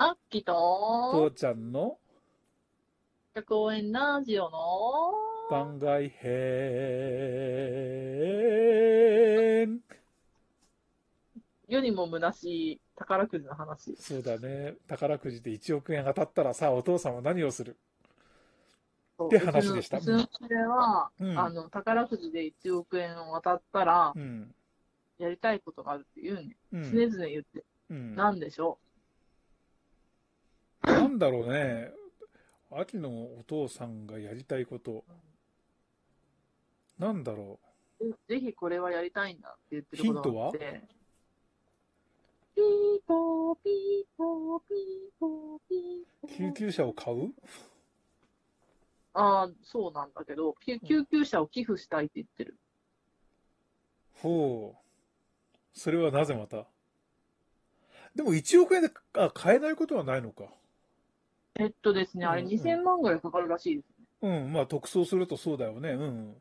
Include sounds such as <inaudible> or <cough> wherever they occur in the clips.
あっきと、父ちゃんの？公園ラジオの、番外編。世にも虚しい宝くじの話。そうだね。宝くじで1億円当たったらさ、お父さんは何をする？そうって話でしたうちのうちの家は、うんあの、宝くじで1億円を当たったらう、ん。やりたいことがあるって言うね。うん。常々言って。うん、なんでしょなんだろうね。あきのお父さんがやりたいこと。なんだろう。ぜひこれはやりたいんだって言ってることがあって。ピーポーピーポーピーポーピー救急車を買う？ああ、そうなんだけど、救救急車を寄付したいって言ってる。ほう。それはなぜまた？でも1億円であ買えないことはないのか。えっとですね、あれうんうん2000万ぐらいかかるらしいですね。うん、まあ特装するとそうだよね。うん。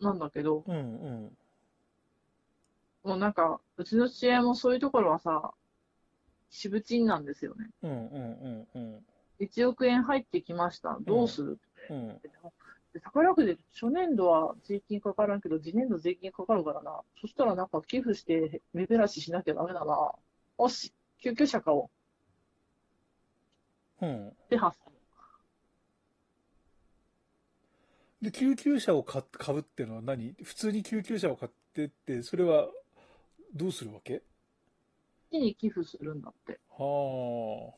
なんだけど、うんうん。もうなんか、うちの父親もそういうところはさ、しぶちんなんですよね。うんうんうんうん。1億円入ってきました。どうする、うん。で宝くじ、初年度は税金かからんけど、次年度税金かかるからな。そしたらなんか寄付して目減らししなきゃダメだな。よし、救急車買おううん。って発想。で、救急車を買っ買うっていうのは何？普通に救急車を買ってって、それはどうするわけ？木に寄付するんだって。はあ。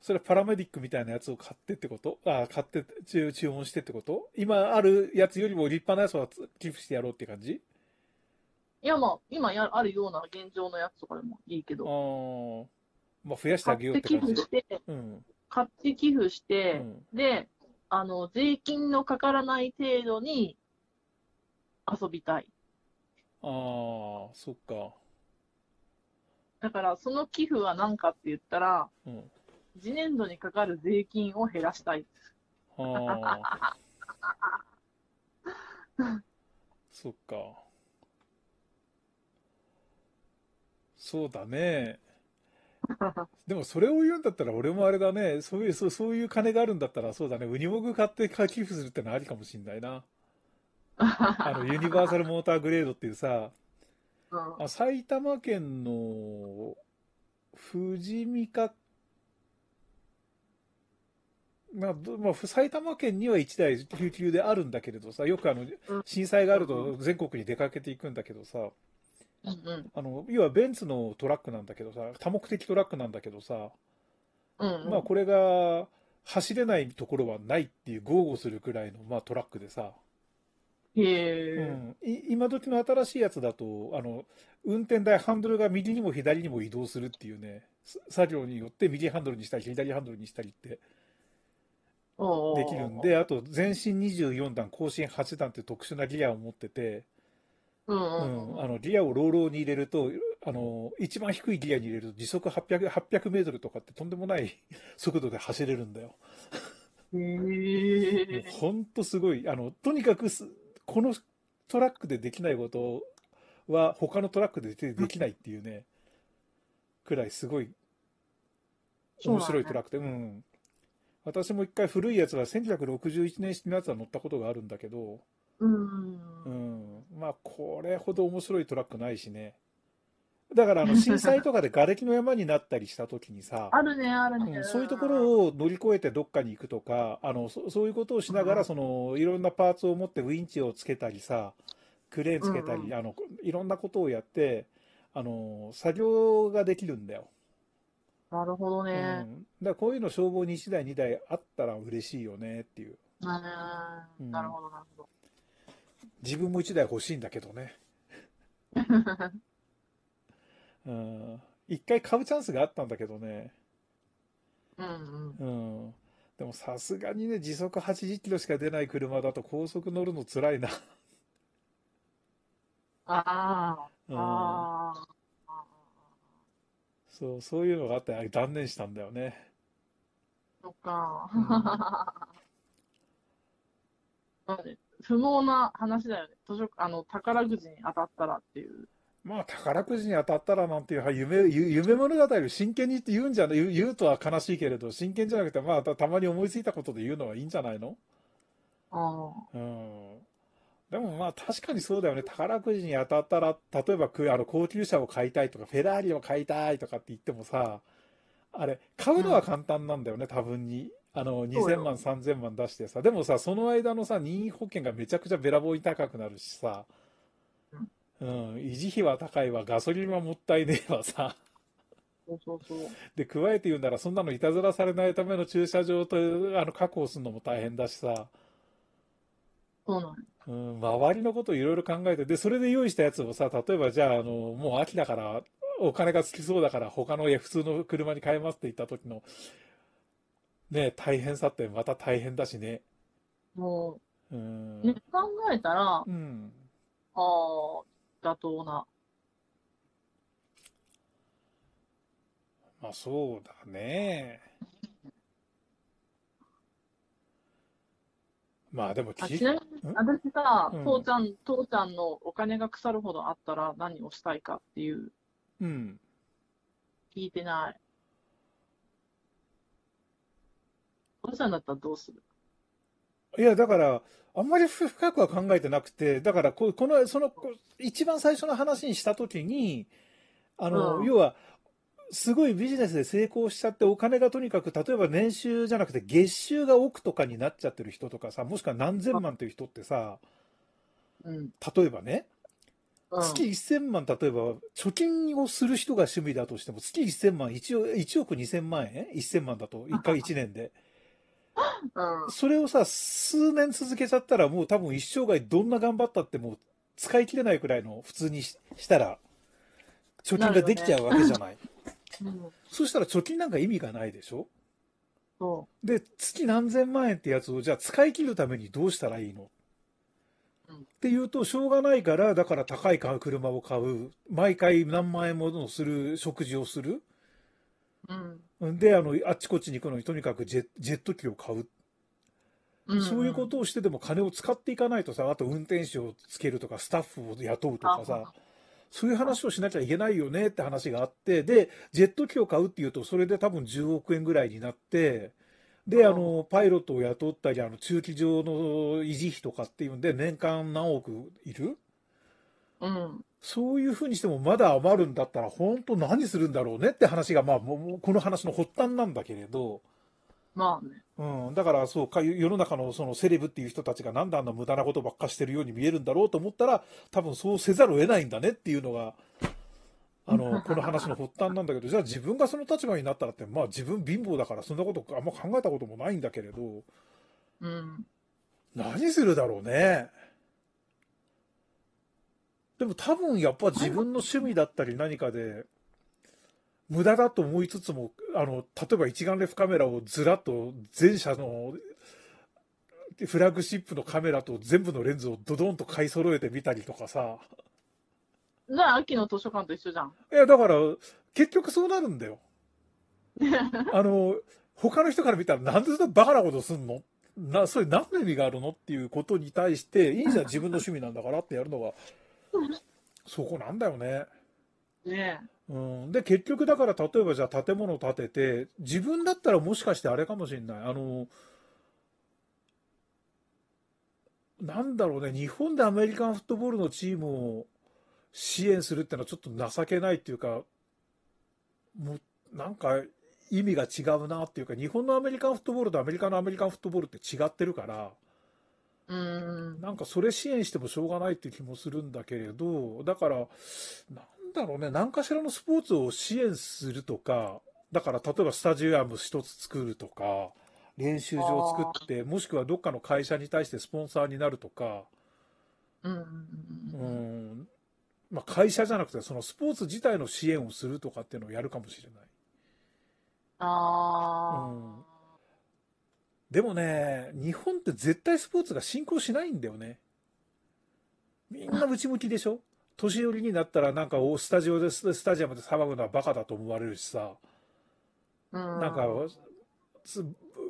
それはパラメディックみたいなやつを買ってってこと？あ買って注注文してってこと？今あるやつよりも立派なやつを寄付してやろうって感じ？いや、まあ、今やあるような現状のやつとかでもいいけあど、あ。まあ増やしてあげよう買っ寄ってて感じ付して、うん。買って寄付しうて、ん。で、あの、税金のかからない程度に遊びたい。ああ、そっか。だから、その寄付は何かって言ったら、うん。次年度にかかる税金を減らしたい。ああ。<laughs> そっか。そうだね。<laughs> でもそれを言うんだったら俺もあれだね。そういう、そうそういう金があるんだったらそうだね。ウニモグ買って寄付するってのはありかもしんないな。<laughs> あの、ユニバーサルモーターグレードっていうさ、うんあ埼玉県の富士見か、まあ、どまあ、埼玉県には1台救急であるんだけれどさ、よくあのうん、震災があると全国に出かけていくんだけどさ、うんうん。あの、要はベンツのトラックなんだけどさ、多目的トラックなんだけどさ、うんうん。まあこれが走れないところはないっていう豪語するくらいの、まあ、トラックでさ、へうえ、ん、い今時の新しいやつだと、あの、運転台、ハンドルが右にも左にも移動するっていうね、す作業によって右ハンドルにしたり、左ハンドルにしたりってできるんで、あと前進24段、後進8段って特殊なギアを持ってて、うんあの、ギアをローローに入れると、あの、一番低いギアに入れると時速800、800メートルとかってとんでもない <laughs> 速度で走れるんだよ。へえ、ほんとすごい。あの、とにかくす、このトラックでできないことは他のトラックででできないっていうね、くらいすごい面白いトラックで、うん。私も一回古いやつは1961年式のやつは乗ったことがあるんだけど、うんう。ん。まあ、これほど面白いトラックないしね。だから、あの、<laughs> 震災とかで瓦礫の山になったりした時にさ、あるね、あるね。うん、そういうところを乗り越えてどっかに行くとか、あの、そそういうことをしながら、うんその、いろんなパーツを持ってウィンチをつけたりさ、クレーンつけたり、うんうんあの、いろんなことをやって、あの、作業ができるんだよ。なるほどうん。だね。からこういうの消防に1台2台あったら嬉しいよねっていう。なるほど、なるほど。自分も1台欲しいんだけどね。<laughs> うん。一回買うチャンスがあったんだけどね。うんうん。うん。でもさすがにね、時速80キロしか出ない車だと高速乗るの辛いな。ああ、うんああ。そう、そういうのがあって、断念したんだよね。そっか。うん不毛な話だよね。図書、あの、宝くじに当たったらっていう。まあ、宝くじに当たったらなんていう夢、ゆ夢物語を真剣にって言うんじゃない、言うとは悲しいけれど、真剣じゃなくて、まあ、たたまに思いついたことで言うのはいいんじゃないの？あうん。でもまあ確かにそうだよね。宝くじに当たったら、例えばくあの高級車を買いたいとか、フェラーリを買いたいとかって言ってもさ、あれ、買うのは簡単なんだよね、多分に。あの、2000万、3000万出してさ。でもさ、その間のさ、任意保険がめちゃくちゃべらぼうに高くなるしさ。うん、維持費は高いわ、ガソリンはもったいねえわさ。そうそうそう。で、加えて言うなら、そんなのいたずらされないための駐車場と、あの、確保するのも大変だしさ。そうなんやうん、周りのことをいろいろ考えて、で、それで用意したやつをさ、例えばじゃあ、あの、もう秋だから、お金がつきそうだから、他のいや普通の車に変えますって言った時の、ね、大変さってまた大変だしね。もうん。う、ね、考えたら、あうん。あ、妥当な。まあそうだね。まあでもあ、きちなみに、私さうん、父ちゃん、父ちゃんのお金が腐るほどあったら何をしたいかっていう、うん。聞いてない。父ちゃんだったらどうする？いや、だから、あんまり深くは考えてなくて、だからこ、この、その、こ一番最初の話にしたときに、あの、うん要は、すごいビジネスで成功しちゃって、お金がとにかく、例えば年収じゃなくて、月収が億とかになっちゃってる人とかさ、もしくは何千万っていう人ってさ、うん。例えばね、うん。月1000万、例えば、貯金をする人が趣味だとしても、月1000万、1億 ,1 億2000万円 ?1000 万だと、1回1年で。うん。それをさ、数年続けちゃったら、もう多分一生涯どんな頑張ったってもう使い切れないくらいの普通にししたら、貯金ができちゃうわけじゃない。うん。そしたら貯金なんか意味がないでしょ？そで、月何千万円ってやつをじゃあ使い切るためにどうしたらいいの？うんっていうと、しょうがないから、だから高い車を買う、毎回何万円ものする食事をする。う。うん。で、あの、あっちこっちに行くのにとにかくジェジェット機を買う。うん。そういうことをしてでも金を使っていかないとさ、あと運転手をつけるとか、スタッフを雇うとかさ、そういう話をしなきゃいけないよねって話があって、で、ジェット機を買うっていうと、それで多分10億円ぐらいになって、で、あの、パイロットを雇ったり、あの、駐機場の維持費とかっていうんで、年間何億いる？うん。そういうふうにしてもまだ余るんだったら、本当何するんだろうねって話が、まあ、この話の発端なんだけれど、まあね。うん、だからそうか世の中のそのセレブっていう人たちがなんであんな無駄なことばっかしてるように見えるんだろうと思ったら多分そうせざるを得ないんだねっていうのがあの <laughs> この話の発端なんだけどじゃあ自分がその立場になったらってまあ自分貧乏だからそんなことあんま考えたこともないんだけれどうん。何するだろうね。でも多分やっぱ自分の趣味だったり何かで無駄だと思いつつもあの例えば一眼レフカメラをずらっと全社のフラッグシップのカメラと全部のレンズをドドンと買い揃えてみたりとかさじゃあ、秋の図書館と一緒じゃん。いやだから結局そうなるんだよ。<laughs> あの他の人から見たらなんでそんなバカなことすんの？なそれ何の意味があるの？っていうことに対していいじゃん自分の趣味なんだからってやるのがそこなんだよね。ねうん、で結局だから例えばじゃあ建物を建てて自分だったらもしかしてあれかもしれない。あのなんだろうね。日本でアメリカンフットボールのチームを支援するってのはちょっと情けないっていうかもうなんか意味が違うなっていうか日本のアメリカンフットボールとアメリカのアメリカンフットボールって違ってるからうん。なんかそれ支援してもしょうがないって気もするんだけれど、だから、なんだろうね、何かしらのスポーツを支援するとか、だから例えばスタジアム一つ作るとか、練習場を作って、もしくはどっかの会社に対してスポンサーになるとか、うん。まあ会社じゃなくて、そのスポーツ自体の支援をするとかっていうのをやるかもしれない。あうんでもね、日本って絶対スポーツが進行しないんだよね。みんな内向きでしょ？年寄りになったらなんかおスタジオでススタジアムで騒ぐのはバカだと思われるしさ。なんかす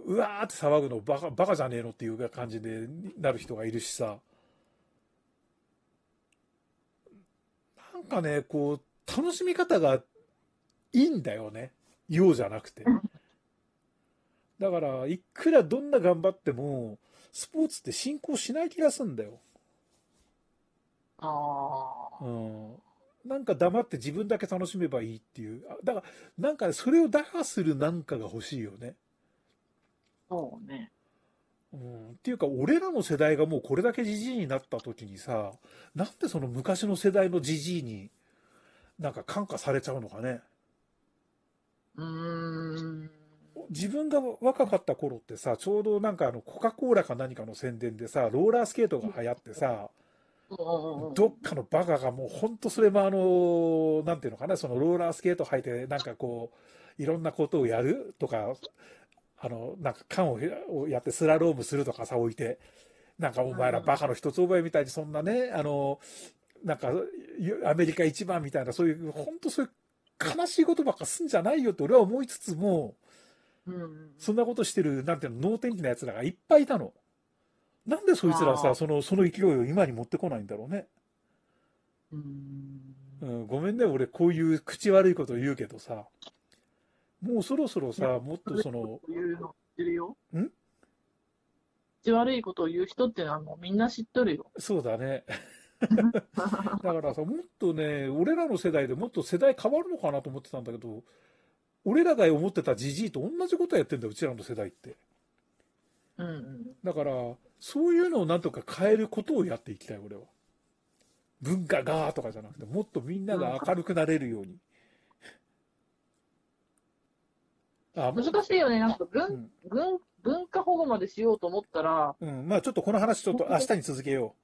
うわーって騒ぐのバカバカじゃねえのっていう感じでなる人がいるしさ、なんかね、こう、楽しみ方がいいんだよね。ようじゃなくて。だから、いくらどんな頑張っても、スポーツって進行しない気がすんだよ。ああ。うん。なんか黙って自分だけ楽しめばいいっていう。あだから、なんかねそれを打破するなんかが欲しいよね。そうね。うん。っていうか、俺らの世代がもうこれだけじじいになった時にさ、なんでその昔の世代のじじいになんか感化されちゃうのかね。うーん。自分が若かった頃ってさ、ちょうどなんかあの、コカ・コーラか何かの宣伝でさ、ローラースケートが流行ってさ、どっかのバカがもう本当それもあの、なんていうのかな、そのローラースケート履いてなんかこう、いろんなことをやるとか、あの、なんか缶ををやってスラロームするとかさ、置いて、なんかお前らバカの一つ覚えみたいにそんなね、あの、なんかアメリカ一番みたいな、そういう、本当そういう悲しいことばっかすんじゃないよって俺は思いつつも、うん。そんなことしてる、なんていうの、能天気な奴らがいっぱいいたの。なんでそいつらさ、その、その勢いを今に持ってこないんだろうね。うん。うん、ごめんね、俺こういう口悪いこと言うけどさ、もうそろそろさ、もっとその、言うの知ってるよ。ん？口悪いことを言う人ってのはもうみんな知っとるよ。そうだね。<laughs> だからさ、もっとね、俺らの世代でもっと世代変わるのかなと思ってたんだけど、俺らが思ってたじじいと同じことやってんだよ、うちらの世代って。うんうん。だから、そういうのをなんとか変えることをやっていきたい、俺は。文化がとかじゃなくて、もっとみんなが明るくなれるように。あ、難しいよね。なんかう文、ん、文、文化保護までしようと思ったら、うん。まあちょっとこの話ちょっと明日に続けよ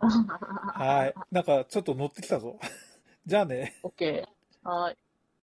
う。<laughs> はい。なんかちょっと乗ってきたぞ。<laughs> じゃあね。オッケー。はい。